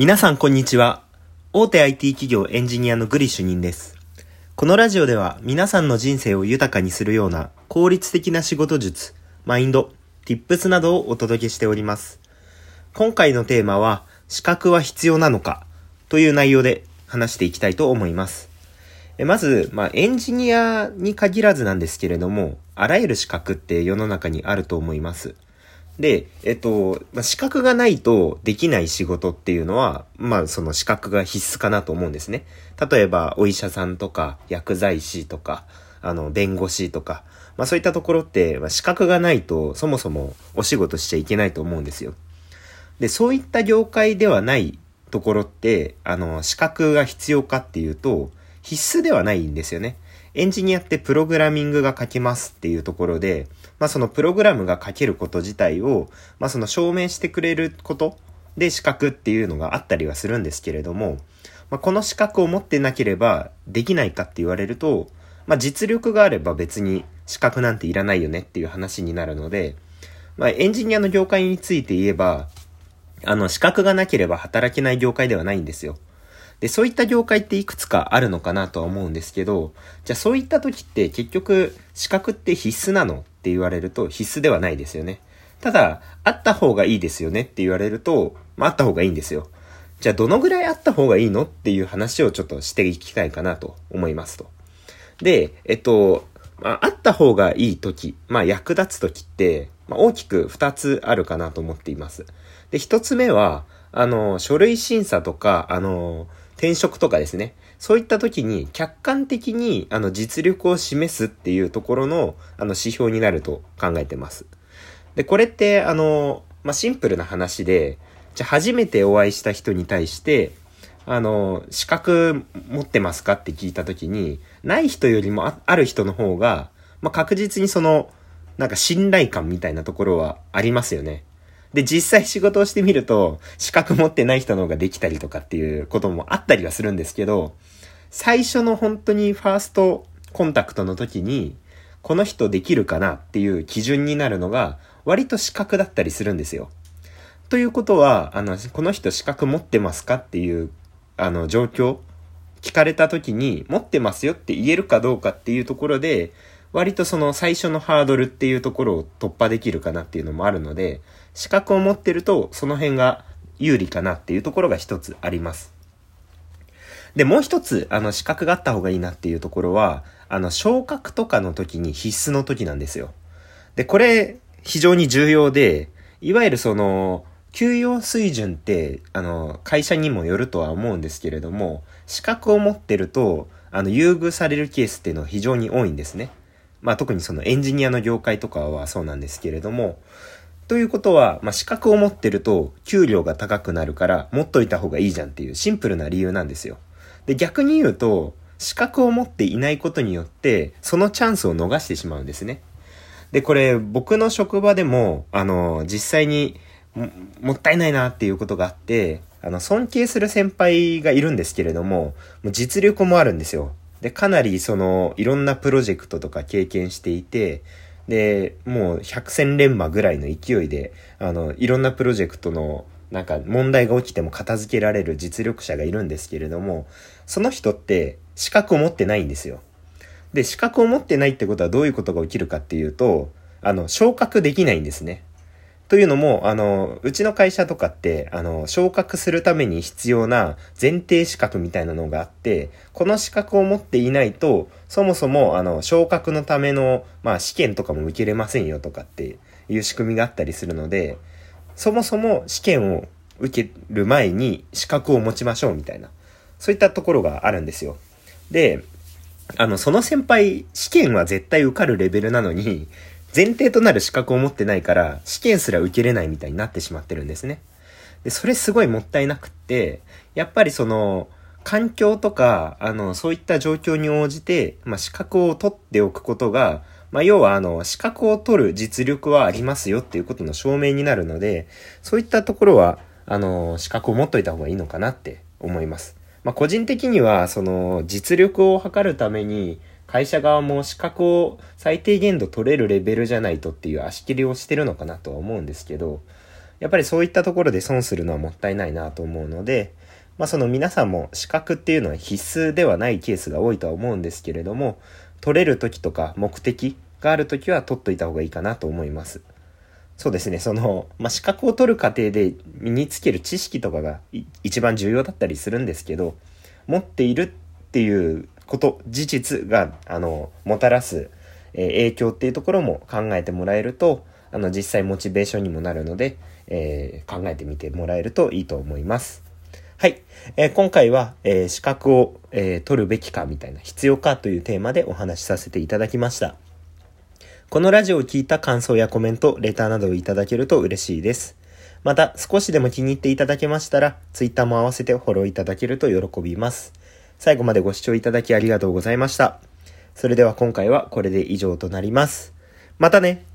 皆さんこんにちは。大手 IT 企業エンジニアのグリ主任です。このラジオでは皆さんの人生を豊かにするような効率的な仕事術、マインド、tips などをお届けしております。今回のテーマは、資格は必要なのかという内容で話していきたいと思います。まず、まあ、エンジニアに限らずなんですけれども、あらゆる資格って世の中にあると思います。で、えっと、まあ、資格がないとできない仕事っていうのは、まあ、その資格が必須かなと思うんですね。例えば、お医者さんとか、薬剤師とか、あの、弁護士とか、まあ、そういったところって、まあ、資格がないと、そもそもお仕事しちゃいけないと思うんですよ。で、そういった業界ではないところって、あの、資格が必要かっていうと、必須ではないんですよね。エンジニアってプログラミングが書けますっていうところで、まあそのプログラムが書けること自体を、まあその証明してくれることで資格っていうのがあったりはするんですけれども、まあこの資格を持ってなければできないかって言われると、まあ実力があれば別に資格なんていらないよねっていう話になるので、まあエンジニアの業界について言えば、あの資格がなければ働けない業界ではないんですよ。で、そういった業界っていくつかあるのかなとは思うんですけど、じゃあそういった時って結局資格って必須なのって言われると必須ではないですよね。ただ、あった方がいいですよねって言われると、まあ、あった方がいいんですよ。じゃあどのぐらいあった方がいいのっていう話をちょっとしていきたいかなと思いますと。で、えっと、まあ、あった方がいい時、まあ、役立つ時って、まあ、大きく二つあるかなと思っています。で、一つ目は、あの、書類審査とか、あの、転職とかですね。そういった時に客観的にあの実力を示すっていうところのあの指標になると考えてます。で、これってあの、まあ、シンプルな話で、じゃ初めてお会いした人に対して、あの、資格持ってますかって聞いた時に、ない人よりもあある人の方が、まあ、確実にその、なんか信頼感みたいなところはありますよね。で、実際仕事をしてみると、資格持ってない人の方ができたりとかっていうこともあったりはするんですけど、最初の本当にファーストコンタクトの時に、この人できるかなっていう基準になるのが、割と資格だったりするんですよ。ということは、あの、この人資格持ってますかっていう、あの、状況、聞かれた時に、持ってますよって言えるかどうかっていうところで、割とその最初のハードルっていうところを突破できるかなっていうのもあるので、資格を持ってるとその辺が有利かなっていうところが一つあります。で、もう一つ、あの、資格があった方がいいなっていうところは、あの、昇格とかの時に必須の時なんですよ。で、これ、非常に重要で、いわゆるその、給与水準って、あの、会社にもよるとは思うんですけれども、資格を持ってると、あの、優遇されるケースっていうのは非常に多いんですね。まあ特にそのエンジニアの業界とかはそうなんですけれども、ということは、まあ資格を持ってると給料が高くなるから持っといた方がいいじゃんっていうシンプルな理由なんですよ。で、逆に言うと、資格を持っていないことによって、そのチャンスを逃してしまうんですね。で、これ僕の職場でも、あの、実際にももったいないなっていうことがあって、あの、尊敬する先輩がいるんですけれども、もう実力もあるんですよ。で、かなりその、いろんなプロジェクトとか経験していて、で、もう百戦錬磨ぐらいの勢いで、あの、いろんなプロジェクトの、なんか問題が起きても片付けられる実力者がいるんですけれども、その人って資格を持ってないんですよ。で、資格を持ってないってことはどういうことが起きるかっていうと、あの、昇格できないんですね。というのも、あの、うちの会社とかって、あの、昇格するために必要な前提資格みたいなのがあって、この資格を持っていないと、そもそも、あの、昇格のための、まあ、試験とかも受けれませんよとかっていう仕組みがあったりするので、そもそも試験を受ける前に資格を持ちましょうみたいな、そういったところがあるんですよ。で、あの、その先輩、試験は絶対受かるレベルなのに、前提となる資格を持ってないから、試験すら受けれないみたいになってしまってるんですね。で、それすごいもったいなくって、やっぱりその、環境とか、あの、そういった状況に応じて、まあ、資格を取っておくことが、まあ、要はあの、資格を取る実力はありますよっていうことの証明になるので、そういったところは、あの、資格を持っといた方がいいのかなって思います。まあ、個人的には、その、実力を測るために、会社側も資格を最低限度取れるレベルじゃないとっていう足切りをしてるのかなとは思うんですけど、やっぱりそういったところで損するのはもったいないなと思うので、まあその皆さんも資格っていうのは必須ではないケースが多いとは思うんですけれども、取れる時とか目的がある時は取っといた方がいいかなと思います。そうですね、その、まあ、資格を取る過程で身につける知識とかが一番重要だったりするんですけど、持っているっていうこと、事実が、あの、もたらす、えー、影響っていうところも考えてもらえると、あの、実際モチベーションにもなるので、えー、考えてみてもらえるといいと思います。はい。えー、今回は、えー、資格を、えー、取るべきかみたいな、必要かというテーマでお話しさせていただきました。このラジオを聞いた感想やコメント、レターなどをいただけると嬉しいです。また、少しでも気に入っていただけましたら、ツイッターも合わせてフォローいただけると喜びます。最後までご視聴いただきありがとうございました。それでは今回はこれで以上となります。またね